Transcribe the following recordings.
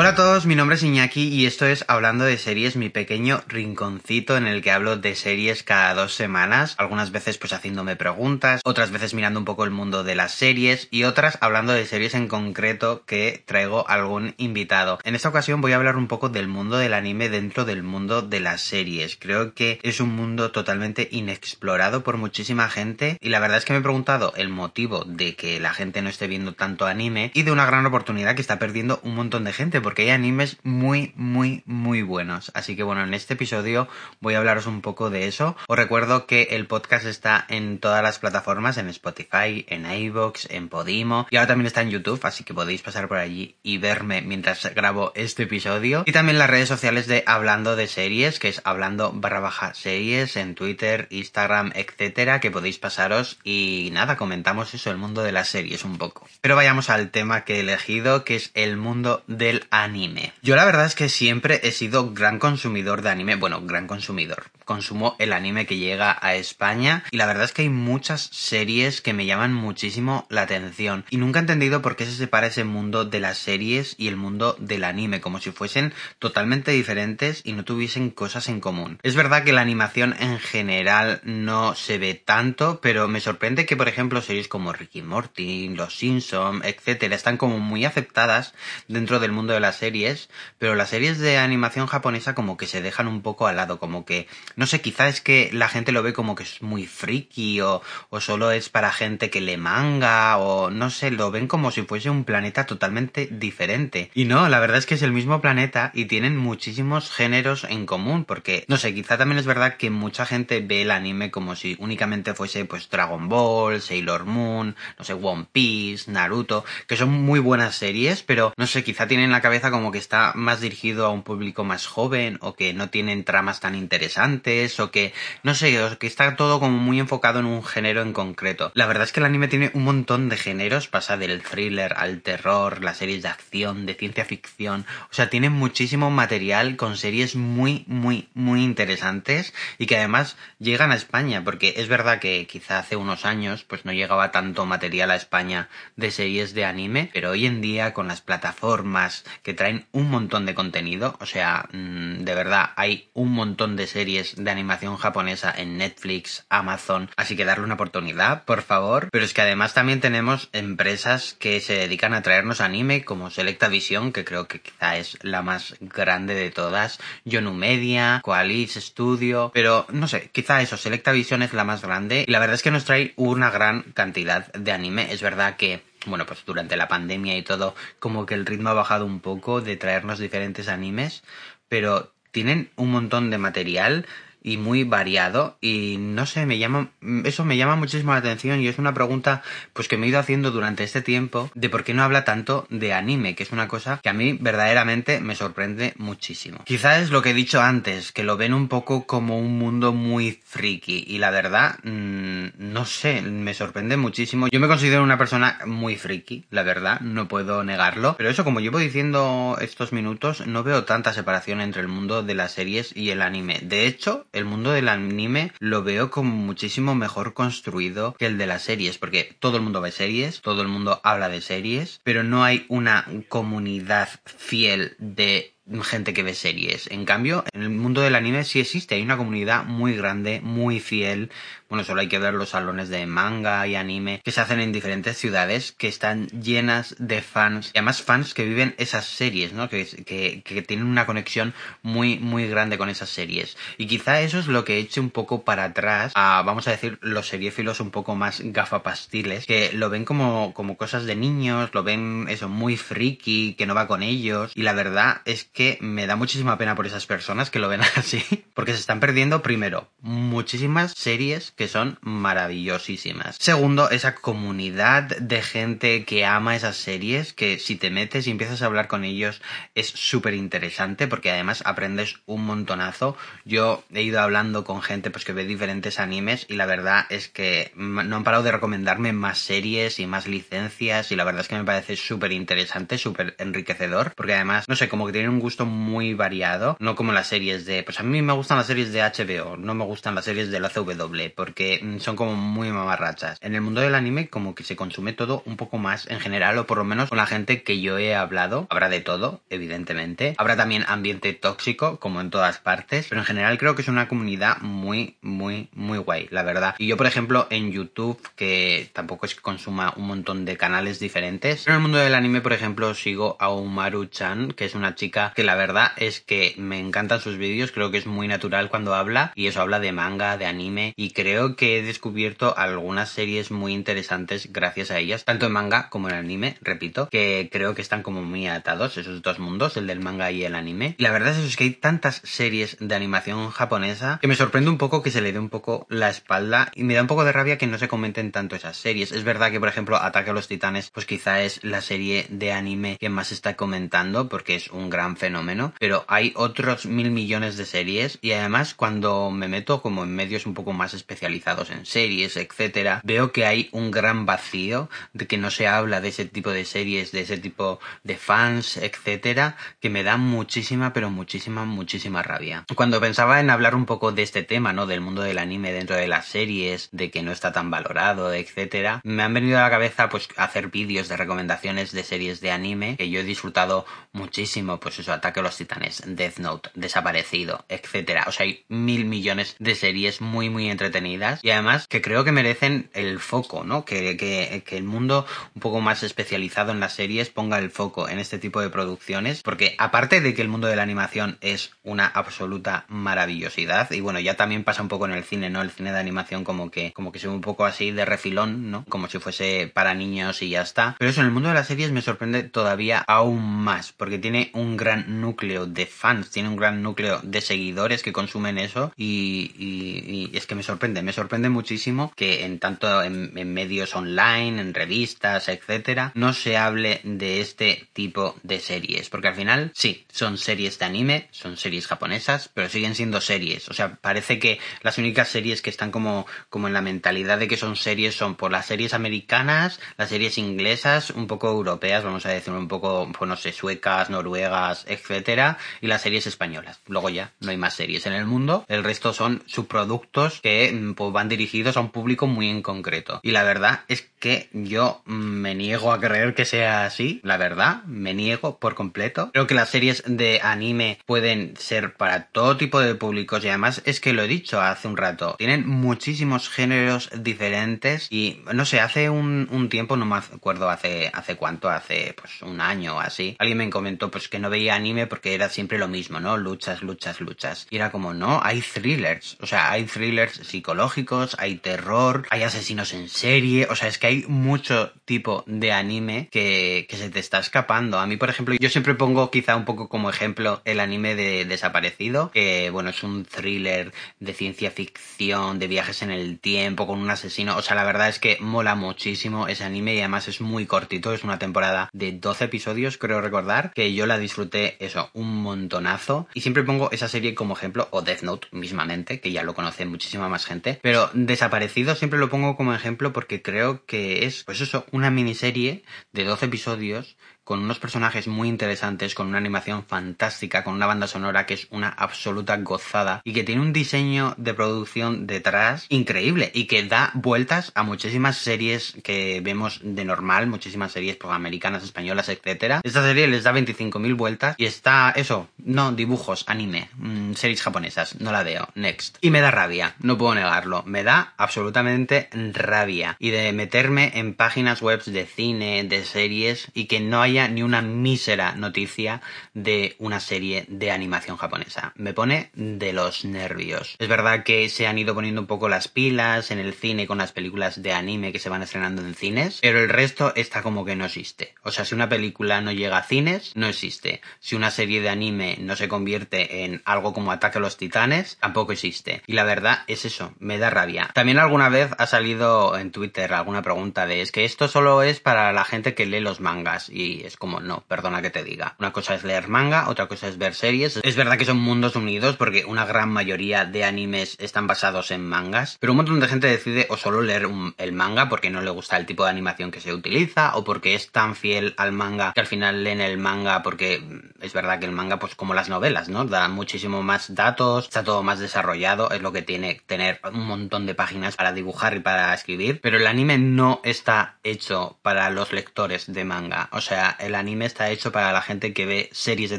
Hola a todos, mi nombre es Iñaki y esto es Hablando de Series, mi pequeño rinconcito en el que hablo de series cada dos semanas, algunas veces pues haciéndome preguntas, otras veces mirando un poco el mundo de las series y otras hablando de series en concreto que traigo algún invitado. En esta ocasión voy a hablar un poco del mundo del anime dentro del mundo de las series. Creo que es un mundo totalmente inexplorado por muchísima gente y la verdad es que me he preguntado el motivo de que la gente no esté viendo tanto anime y de una gran oportunidad que está perdiendo un montón de gente porque hay animes muy, muy, muy buenos. Así que bueno, en este episodio voy a hablaros un poco de eso. Os recuerdo que el podcast está en todas las plataformas, en Spotify, en iVoox, en Podimo y ahora también está en YouTube, así que podéis pasar por allí y verme mientras grabo este episodio. Y también las redes sociales de Hablando de Series, que es hablando barra baja series en Twitter, Instagram, etcétera, que podéis pasaros y nada, comentamos eso, el mundo de las series un poco. Pero vayamos al tema que he elegido, que es el mundo del anime. Yo la verdad es que siempre he sido gran consumidor de anime, bueno, gran consumidor. Consumo el anime que llega a España y la verdad es que hay muchas series que me llaman muchísimo la atención y nunca he entendido por qué se separa ese mundo de las series y el mundo del anime, como si fuesen totalmente diferentes y no tuviesen cosas en común. Es verdad que la animación en general no se ve tanto, pero me sorprende que por ejemplo series como Ricky Morty, Los Simpson, etcétera, están como muy aceptadas dentro del mundo de las series, pero las series de animación japonesa como que se dejan un poco al lado, como que, no sé, quizá es que la gente lo ve como que es muy friki o, o solo es para gente que le manga o no sé, lo ven como si fuese un planeta totalmente diferente. Y no, la verdad es que es el mismo planeta y tienen muchísimos géneros en común, porque, no sé, quizá también es verdad que mucha gente ve el anime como si únicamente fuese pues Dragon Ball, Sailor Moon, no sé, One Piece, Naruto, que son muy buenas series, pero no sé, quizá tienen la cabeza como que está más dirigido a un público más joven o que no tienen tramas tan interesantes o que no sé, o que está todo como muy enfocado en un género en concreto. La verdad es que el anime tiene un montón de géneros, pasa del thriller al terror, las series de acción, de ciencia ficción, o sea, tiene muchísimo material con series muy muy muy interesantes y que además llegan a España, porque es verdad que quizá hace unos años pues no llegaba tanto material a España de series de anime, pero hoy en día con las plataformas que traen un montón de contenido. O sea, mm, de verdad, hay un montón de series de animación japonesa en Netflix, Amazon. Así que darle una oportunidad, por favor. Pero es que además también tenemos empresas que se dedican a traernos anime, como Selecta Visión, que creo que quizá es la más grande de todas. Yonu Media, Coalis Studio. Pero no sé, quizá eso, Selecta Visión es la más grande. Y la verdad es que nos trae una gran cantidad de anime. Es verdad que bueno, pues durante la pandemia y todo, como que el ritmo ha bajado un poco de traernos diferentes animes, pero tienen un montón de material y muy variado y no sé, me llama eso me llama muchísimo la atención y es una pregunta pues que me he ido haciendo durante este tiempo de por qué no habla tanto de anime, que es una cosa que a mí verdaderamente me sorprende muchísimo. Quizás es lo que he dicho antes, que lo ven un poco como un mundo muy friki y la verdad mmm, no sé, me sorprende muchísimo. Yo me considero una persona muy friki, la verdad, no puedo negarlo, pero eso como llevo diciendo estos minutos, no veo tanta separación entre el mundo de las series y el anime. De hecho, el mundo del anime lo veo como muchísimo mejor construido que el de las series, porque todo el mundo ve series, todo el mundo habla de series, pero no hay una comunidad fiel de gente que ve series. En cambio, en el mundo del anime sí existe, hay una comunidad muy grande, muy fiel. Bueno, solo hay que ver los salones de manga y anime que se hacen en diferentes ciudades que están llenas de fans, y además fans que viven esas series, ¿no? Que, que, que tienen una conexión muy, muy grande con esas series. Y quizá eso es lo que eche un poco para atrás a, vamos a decir, los seriéfilos un poco más gafapastiles, que lo ven como, como cosas de niños, lo ven eso muy friki, que no va con ellos. Y la verdad es que me da muchísima pena por esas personas que lo ven así, porque se están perdiendo, primero, muchísimas series que son maravillosísimas. Segundo, esa comunidad de gente que ama esas series, que si te metes y empiezas a hablar con ellos es súper interesante, porque además aprendes un montonazo. Yo he ido hablando con gente pues que ve diferentes animes y la verdad es que no han parado de recomendarme más series y más licencias y la verdad es que me parece súper interesante, súper enriquecedor, porque además, no sé, como que tienen un gusto muy variado, no como las series de, pues a mí me gustan las series de HBO, no me gustan las series de la CW, porque mm, son como muy mamarrachas. En el mundo del anime como que se consume todo un poco más en general, o por lo menos con la gente que yo he hablado, habrá de todo, evidentemente. Habrá también ambiente tóxico, como en todas partes, pero en general creo que es una comunidad muy, muy, muy guay, la verdad. Y yo, por ejemplo, en YouTube, que tampoco es que consuma un montón de canales diferentes, en el mundo del anime, por ejemplo, sigo a Umaru-chan, que es una chica que la verdad es que me encantan sus vídeos, creo que es muy natural cuando habla, y eso habla de manga, de anime, y creo que he descubierto algunas series muy interesantes gracias a ellas, tanto en manga como en anime, repito, que creo que están como muy atados esos dos mundos, el del manga y el anime. Y la verdad es que hay tantas series de animación japonesa que me sorprende un poco que se le dé un poco la espalda y me da un poco de rabia que no se comenten tanto esas series. Es verdad que, por ejemplo, Ataque a los Titanes, pues quizá es la serie de anime que más está comentando porque es un gran fenómeno, pero hay otros mil millones de series y además cuando me meto como en medios un poco más especializados en series, etcétera, veo que hay un gran vacío de que no se habla de ese tipo de series, de ese tipo de fans, etcétera, que me da muchísima, pero muchísima, muchísima rabia. Cuando pensaba en hablar un poco de este tema, ¿no? Del mundo del anime dentro de las series, de que no está tan valorado, etcétera, me han venido a la cabeza pues hacer vídeos de recomendaciones de series de anime que yo he disfrutado muchísimo, pues eso, Ataque a los Titanes, Death Note, Desaparecido, etcétera. O sea, hay mil millones de series muy, muy entretenidas y además que creo que merecen el foco, ¿no? Que, que, que el mundo un poco más especializado en las series ponga el foco en este tipo de producciones, porque aparte de que el mundo de la animación es una absoluta maravillosidad, y bueno, ya también pasa un poco en el cine, ¿no? El cine de animación como que, como que se ve un poco así de refilón, ¿no? Como si fuese para niños y ya está. Pero eso en el mundo de las series me sorprende todavía aún más, porque tiene un núcleo de fans, tiene un gran núcleo de seguidores que consumen eso, y, es que me sorprende, me sorprende muchísimo que en tanto en, en medios online, en revistas, etcétera, no se hable de este tipo de series, porque al final sí, son series de anime, son series japonesas, pero siguen siendo series, o sea, parece que las únicas series que están como, como en la mentalidad de que son series son por las series americanas, las series inglesas, un poco europeas, vamos a decir un poco, pues no sé, suecas, noruegas, etcétera, y las series españolas. Luego ya no hay más series en el mundo, el resto son subproductos que mm, pues, van dirigidos a un público muy en concreto. Y la verdad es que yo me niego a creer que sea así, la verdad, me niego por completo. Creo que las series de anime pueden ser para todo tipo de públicos y además es que lo he dicho hace un rato, tienen muchísimos géneros diferentes y no sé, hace un, un tiempo, no me acuerdo hace, hace cuánto, hace pues un año o así, alguien me comentó pues que no veía anime porque era siempre lo mismo, ¿no? Luchas, luchas, luchas. Y era como, no, hay thrillers, o sea, hay thrillers psicológicos, hay terror, hay asesinos en serie, o sea, es que hay mucho tipo de anime que, que se te está escapando. A mí, por ejemplo, yo siempre pongo quizá un poco como ejemplo el anime de Desaparecido, que bueno, es un thriller de ciencia ficción, de viajes en el tiempo, con un asesino. O sea, la verdad es que mola muchísimo ese anime y además es muy cortito, es una temporada de 12 episodios, creo recordar, que yo la disfruté eso, un montonazo. Y siempre pongo esa serie como ejemplo, o Death Note mismamente, que ya lo conoce muchísima más gente. Pero Desaparecido siempre lo pongo como ejemplo porque creo que es, pues eso, una miniserie de 12 episodios con unos personajes muy interesantes, con una animación fantástica, con una banda sonora que es una absoluta gozada y que tiene un diseño de producción detrás increíble y que da vueltas a muchísimas series que vemos de normal, muchísimas series pues, americanas, españolas, etcétera. Esta serie les da 25.000 vueltas y está eso, no dibujos, anime, mmm, series japonesas, no la veo, next. Y me da rabia, no puedo negarlo, me da absolutamente rabia y de meterme en páginas web de cine, de series y que no haya ni una mísera noticia de una serie de animación japonesa. Me pone de los nervios. Es verdad que se han ido poniendo un poco las pilas en el cine con las películas de anime que se van estrenando en cines, pero el resto está como que no existe. O sea, si una película no llega a cines, no existe. Si una serie de anime no se convierte en algo como Ataque a los Titanes, tampoco existe. Y la verdad es eso, me da rabia. También alguna vez ha salido en Twitter alguna pregunta de es que esto solo es para la gente que lee los mangas y series. Como no, perdona que te diga. Una cosa es leer manga, otra cosa es ver series. Es verdad que son mundos unidos porque una gran mayoría de animes están basados en mangas, pero un montón de gente decide o solo leer el manga porque no le gusta el tipo de animación que se utiliza o porque es tan fiel al manga que al final leen el manga porque es verdad que el manga, pues como las novelas, ¿no? Da muchísimo más datos, está todo más desarrollado, es lo que tiene tener un montón de páginas para dibujar y para escribir, pero el anime no está hecho para los lectores de manga, o sea, el anime está hecho para la gente que ve series de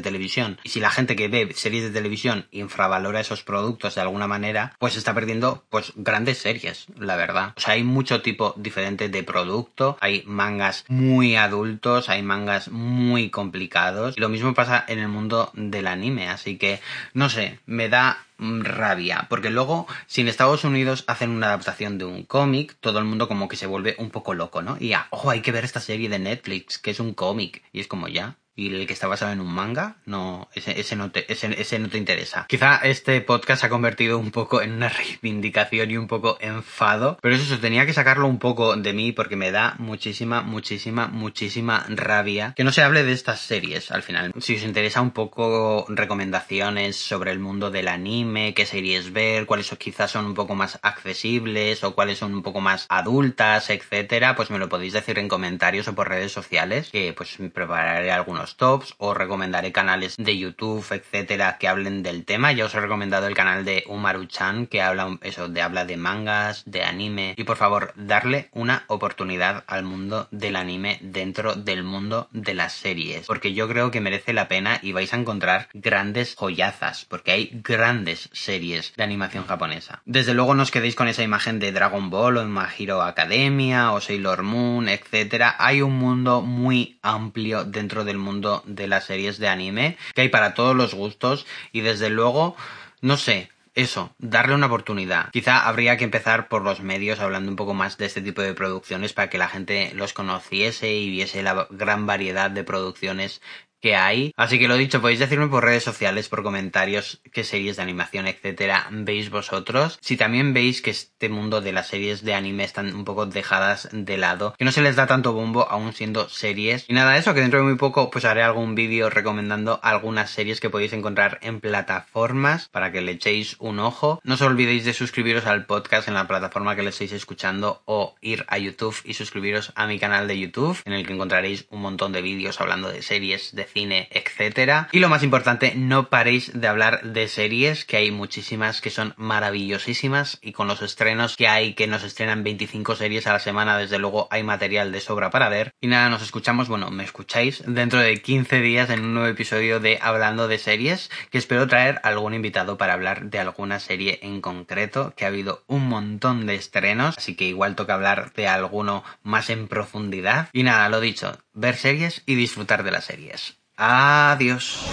televisión, y si la gente que ve series de televisión infravalora esos productos de alguna manera, pues está perdiendo pues grandes series, la verdad. O sea, hay mucho tipo diferente de producto, hay mangas muy adultos, hay mangas muy complicados, y lo mismo pasa en el mundo del anime, así que no sé, me da rabia, porque luego si en Estados Unidos hacen una adaptación de un cómic, todo el mundo como que se vuelve un poco loco, ¿no? Y ya, ojo, hay que ver esta serie de Netflix, que es un cómic, y es como ya, y el que está basado en un manga, no, ese, ese, no te, ese, ese, no te interesa. Quizá este podcast se ha convertido un poco en una reivindicación y un poco enfado, pero eso, tenía que sacarlo un poco de mí porque me da muchísima, muchísima, muchísima rabia que no se hable de estas series al final. Si os interesa un poco recomendaciones sobre el mundo del anime, qué series ver, cuáles quizás son un poco más accesibles o cuáles son un poco más adultas, etcétera, pues me lo podéis decir en comentarios o por redes sociales, que pues prepararé algunos tops, os recomendaré canales de YouTube, etcétera, que hablen del tema. Ya os he recomendado el canal de Umaru-chan, que habla eso, de habla de mangas, de anime. Y por favor, darle una oportunidad al mundo del anime dentro del mundo de las series. Porque yo creo que merece la pena y vais a encontrar grandes joyazas, porque hay grandes series de animación japonesa. Desde luego no os quedéis con esa imagen de Dragon Ball o My Academia o Sailor Moon, etcétera. Hay un mundo muy amplio dentro del mundo de las series de anime, que hay para todos los gustos y desde luego, no sé, eso, darle una oportunidad. Quizá habría que empezar por los medios hablando un poco más de este tipo de producciones para que la gente los conociese y viese la gran variedad de producciones que hay. Así que lo dicho, podéis decirme por redes sociales, por comentarios, qué series de animación, etcétera, veis vosotros. Si también veis que este mundo de las series de anime están un poco dejadas de lado, que no se les da tanto bombo aún siendo series. Y nada, eso, que dentro de muy poco pues haré algún vídeo recomendando algunas series que podéis encontrar en plataformas para que le echéis un ojo. No os olvidéis de suscribiros al podcast en la plataforma que le estéis escuchando o ir a YouTube y suscribiros a mi canal de YouTube en el que encontraréis un montón de vídeos hablando de series, de cine, etcétera. Y lo más importante, no paréis de hablar de series, que hay muchísimas que son maravillosísimas y con los estrenos que hay, que nos estrenan 25 series a la semana, desde luego hay material de sobra para ver. Y nada, nos escuchamos, bueno, me escucháis dentro de 15 días en un nuevo episodio de Hablando de series, que espero traer algún invitado para hablar de alguna serie en concreto, que ha habido un montón de estrenos, así que igual toca hablar de alguno más en profundidad. Y nada, lo dicho, ver series y disfrutar de las series. Adiós.